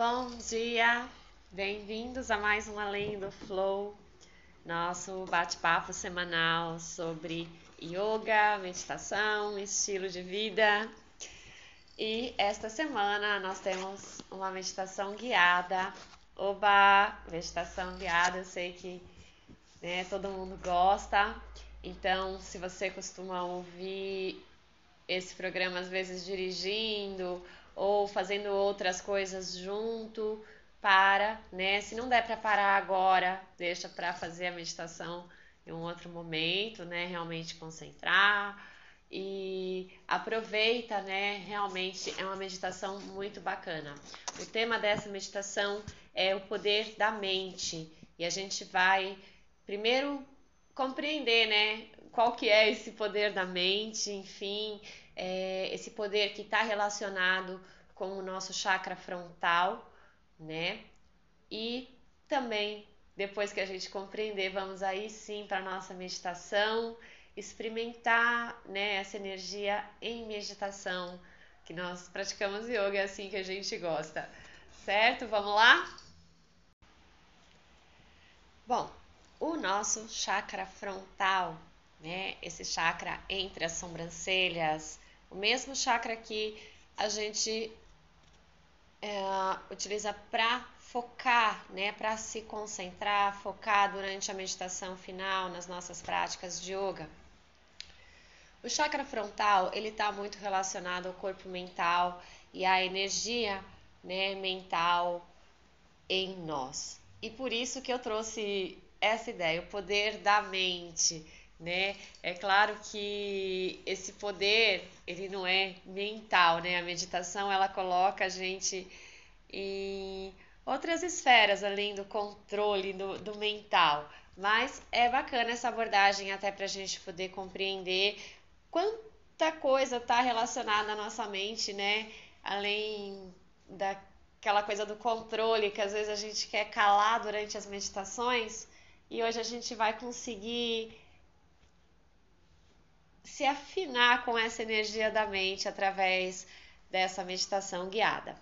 Bom dia, bem-vindos a mais um Além do Flow, nosso bate-papo semanal sobre yoga, meditação, estilo de vida. E esta semana nós temos uma meditação guiada. Oba! Meditação guiada, eu sei que né, todo mundo gosta. Então, se você costuma ouvir esse programa às vezes dirigindo ou fazendo outras coisas junto, para, né? Se não der para parar agora, deixa para fazer a meditação em um outro momento, né? Realmente concentrar e aproveita, né? Realmente é uma meditação muito bacana. O tema dessa meditação é o poder da mente e a gente vai primeiro compreender, né? Qual que é esse poder da mente, enfim, é, esse poder que está relacionado com o nosso chakra frontal, né? E também, depois que a gente compreender, vamos aí sim para a nossa meditação, experimentar né, essa energia em meditação, que nós praticamos yoga, é assim que a gente gosta, certo? Vamos lá? Bom, o nosso chakra frontal, né? Esse chakra entre as sobrancelhas, o mesmo chakra que a gente é, utiliza para focar, né, para se concentrar, focar durante a meditação final nas nossas práticas de yoga. O chakra frontal ele está muito relacionado ao corpo mental e à energia, né, mental em nós. E por isso que eu trouxe essa ideia, o poder da mente né? É claro que esse poder, ele não é mental, né? A meditação, ela coloca a gente em outras esferas, além do controle do, do mental. Mas é bacana essa abordagem até para a gente poder compreender quanta coisa está relacionada à nossa mente, né? Além daquela coisa do controle que às vezes a gente quer calar durante as meditações. E hoje a gente vai conseguir se afinar com essa energia da mente através dessa meditação guiada.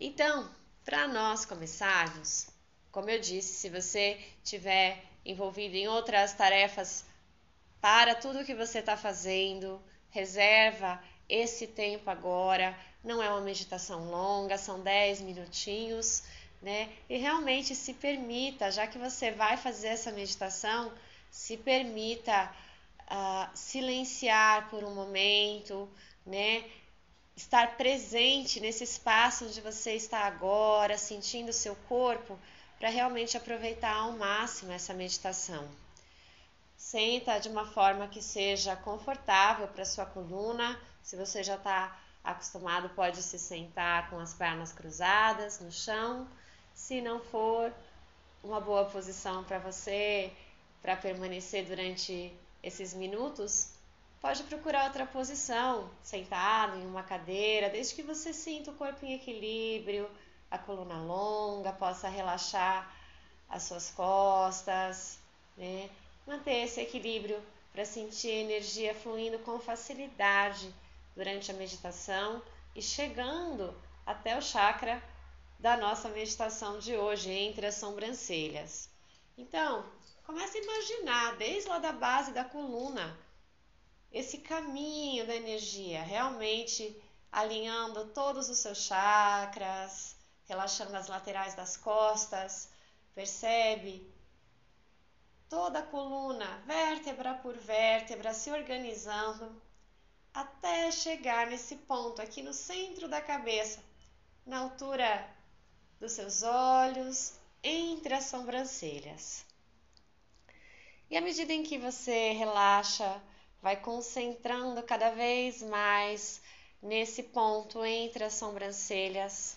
Então, para nós começarmos, como eu disse, se você tiver envolvido em outras tarefas, para tudo que você está fazendo, reserva esse tempo agora. Não é uma meditação longa, são 10 minutinhos, né? E realmente se permita, já que você vai fazer essa meditação, se permita uh, silenciar por um momento, né? Estar presente nesse espaço onde você está agora, sentindo o seu corpo, para realmente aproveitar ao máximo essa meditação. Senta de uma forma que seja confortável para sua coluna. Se você já está acostumado, pode se sentar com as pernas cruzadas no chão. Se não for uma boa posição para você, para permanecer durante esses minutos, pode procurar outra posição, sentado em uma cadeira, desde que você sinta o corpo em equilíbrio, a coluna longa, possa relaxar as suas costas, né? Manter esse equilíbrio para sentir a energia fluindo com facilidade durante a meditação e chegando até o chakra da nossa meditação de hoje, entre as sobrancelhas. Então, Comece a imaginar desde lá da base da coluna esse caminho da energia, realmente alinhando todos os seus chakras, relaxando as laterais das costas. Percebe? Toda a coluna, vértebra por vértebra, se organizando até chegar nesse ponto aqui no centro da cabeça, na altura dos seus olhos, entre as sobrancelhas. E à medida em que você relaxa, vai concentrando cada vez mais nesse ponto entre as sobrancelhas,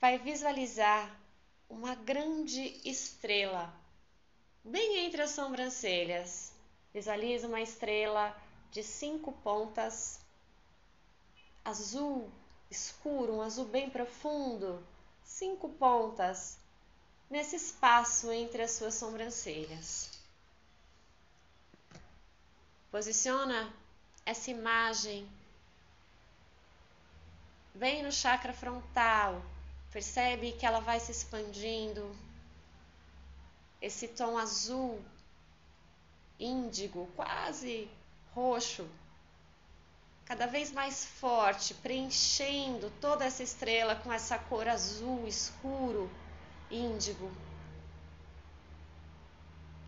vai visualizar uma grande estrela bem entre as sobrancelhas. Visualiza uma estrela de cinco pontas, azul escuro, um azul bem profundo, cinco pontas nesse espaço entre as suas sobrancelhas. Posiciona essa imagem bem no chakra frontal, Percebe que ela vai se expandindo. Esse tom azul, índigo, quase roxo, cada vez mais forte, preenchendo toda essa estrela com essa cor azul escuro, índigo.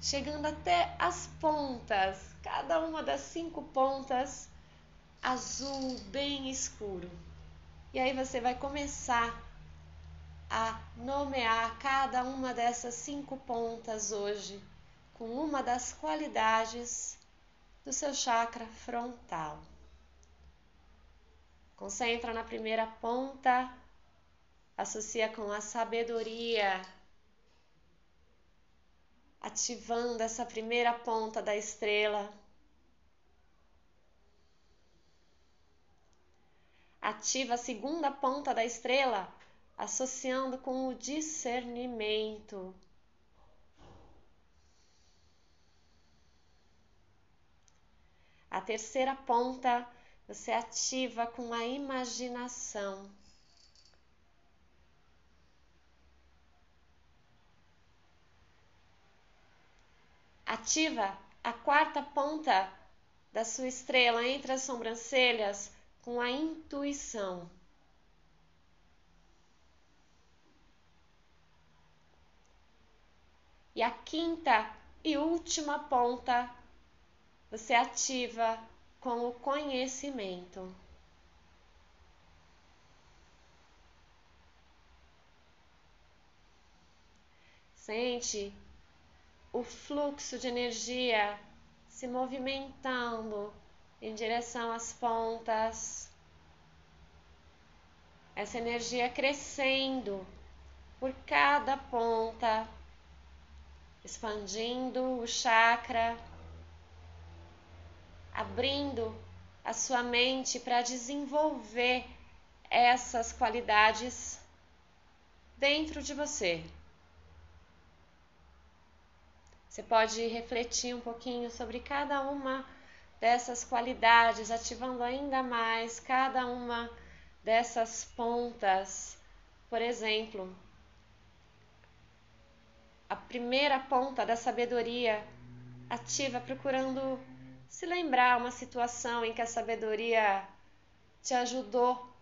Chegando até as pontas, cada uma das cinco pontas azul bem escuro. E aí você vai começar a nomear cada uma dessas cinco pontas hoje com uma das qualidades do seu chakra frontal. Concentra na primeira ponta, associa com a sabedoria, ativando essa primeira ponta da estrela. Ativa a segunda ponta da estrela, associando com o discernimento. A terceira ponta você ativa com a imaginação. Ativa a quarta ponta da sua estrela entre as sobrancelhas com a intuição. E a quinta e última ponta você ativa com o conhecimento. Sente o fluxo de energia se movimentando em direção às pontas. Essa energia crescendo por cada ponta, expandindo o chakra abrindo a sua mente para desenvolver essas qualidades dentro de você. Você pode refletir um pouquinho sobre cada uma dessas qualidades, ativando ainda mais cada uma dessas pontas. Por exemplo, a primeira ponta da sabedoria ativa procurando se lembrar uma situação em que a sabedoria te ajudou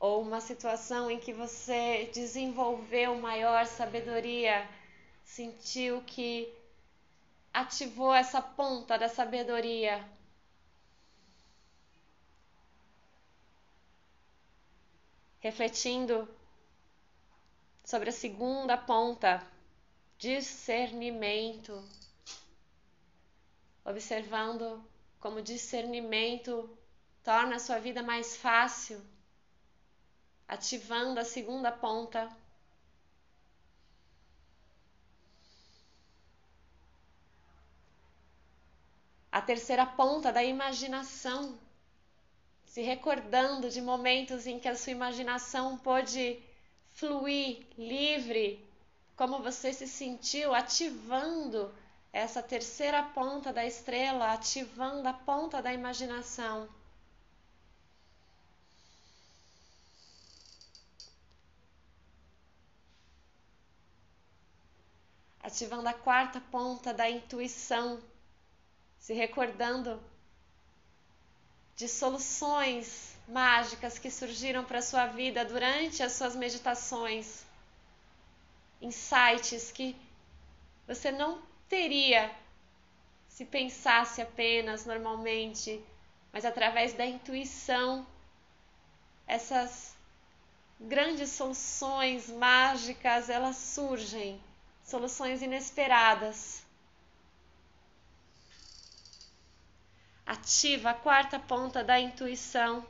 ou uma situação em que você desenvolveu maior sabedoria, sentiu que ativou essa ponta da sabedoria. Refletindo sobre a segunda ponta, discernimento observando como discernimento torna a sua vida mais fácil, ativando a segunda ponta. Terceira ponta da imaginação, se recordando de momentos em que a sua imaginação pôde fluir livre, como você se sentiu ativando essa terceira ponta da estrela ativando a ponta da imaginação. Ativando a quarta ponta da intuição, se recordando de soluções mágicas que surgiram para sua vida durante as suas meditações, insights que você não teria se pensasse apenas normalmente, mas através da intuição, essas grandes soluções mágicas, elas surgem, soluções inesperadas. Ativa a quarta ponta da intuição.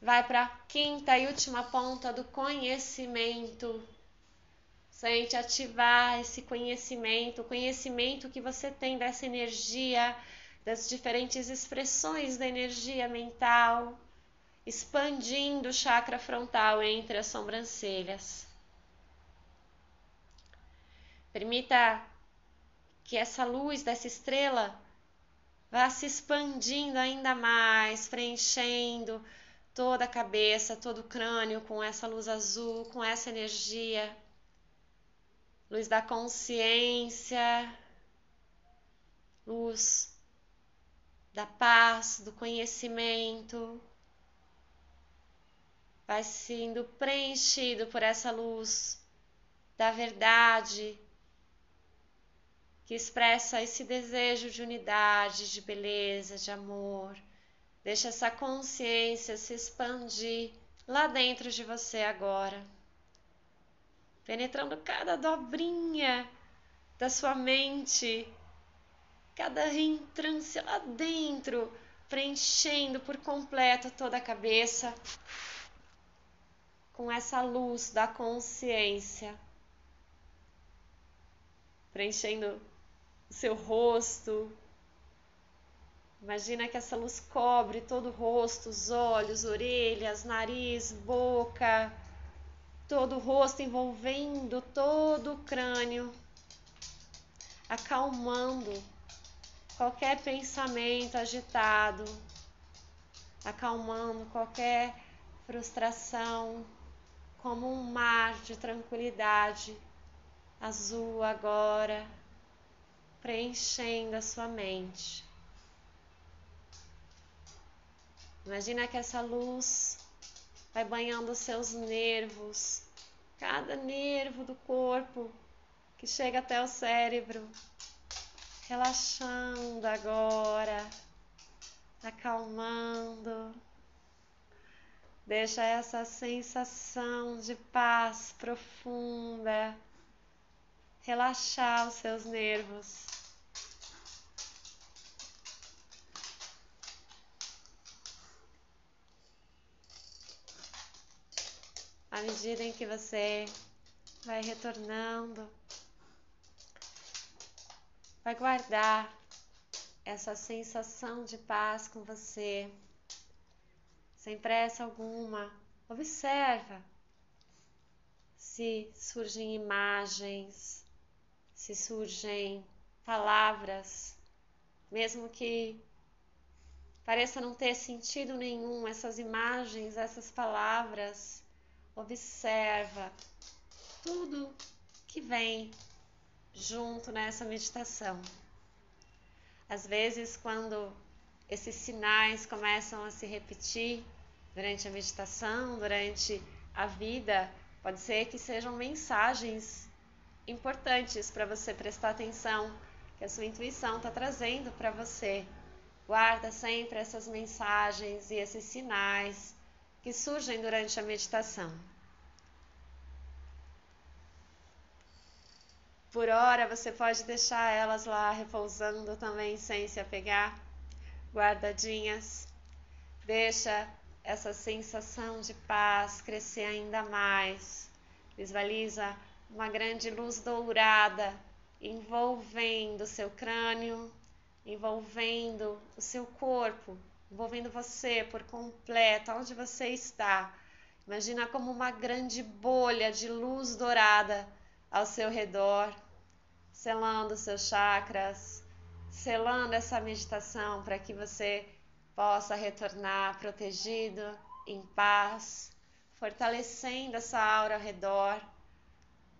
Vai para a quinta e última ponta do conhecimento. Sente ativar esse conhecimento, o conhecimento que você tem dessa energia, das diferentes expressões da energia mental, expandindo o chakra frontal entre as sobrancelhas. Permita que essa luz dessa estrela vá se expandindo ainda mais, preenchendo toda a cabeça, todo o crânio com essa luz azul, com essa energia. Luz da consciência, luz da paz, do conhecimento. Vai sendo preenchido por essa luz da verdade que expressa esse desejo de unidade, de beleza, de amor. Deixa essa consciência se expandir lá dentro de você agora, penetrando cada dobrinha da sua mente, cada reentrância lá dentro, preenchendo por completo toda a cabeça com essa luz da consciência, preenchendo seu rosto, Imagina que essa luz cobre todo o rosto, os olhos, orelhas, nariz, boca, todo o rosto envolvendo todo o crânio, acalmando qualquer pensamento agitado, acalmando qualquer frustração, como um mar de tranquilidade azul agora, preenchendo a sua mente. Imagina que essa luz vai banhando os seus nervos, cada nervo do corpo que chega até o cérebro, relaxando agora, acalmando. Deixa essa sensação de paz profunda relaxar os seus nervos. à medida em que você vai retornando, vai guardar essa sensação de paz com você, sem pressa alguma. Observa se surgem imagens, se surgem palavras, mesmo que pareça não ter sentido nenhum essas imagens, essas palavras observa tudo que vem junto nessa meditação. Às vezes, quando esses sinais começam a se repetir durante a meditação, durante a vida, pode ser que sejam mensagens importantes para você prestar atenção, que a sua intuição está trazendo para você. Guarda sempre essas mensagens e esses sinais que surgem durante a meditação. Por hora, você pode deixar elas lá repousando também sem se apegar, guardadinhas. Deixa essa sensação de paz crescer ainda mais. Visualiza uma grande luz dourada envolvendo o seu crânio, envolvendo o seu corpo, envolvendo você por completo, onde você está. Imagina como uma grande bolha de luz dourada ao seu redor, selando seus chakras, selando essa meditação para que você possa retornar protegido, em paz, fortalecendo essa aura ao redor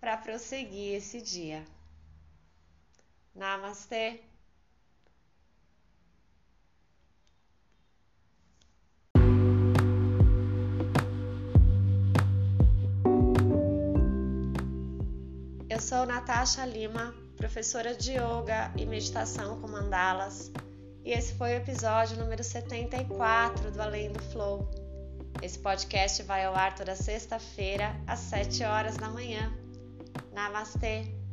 para prosseguir esse dia. Namastê. Eu sou Natasha Lima, professora de yoga e meditação com mandalas, e esse foi o episódio número 74 do Além do Flow. Esse podcast vai ao ar toda sexta-feira às 7 horas da manhã. Namastê!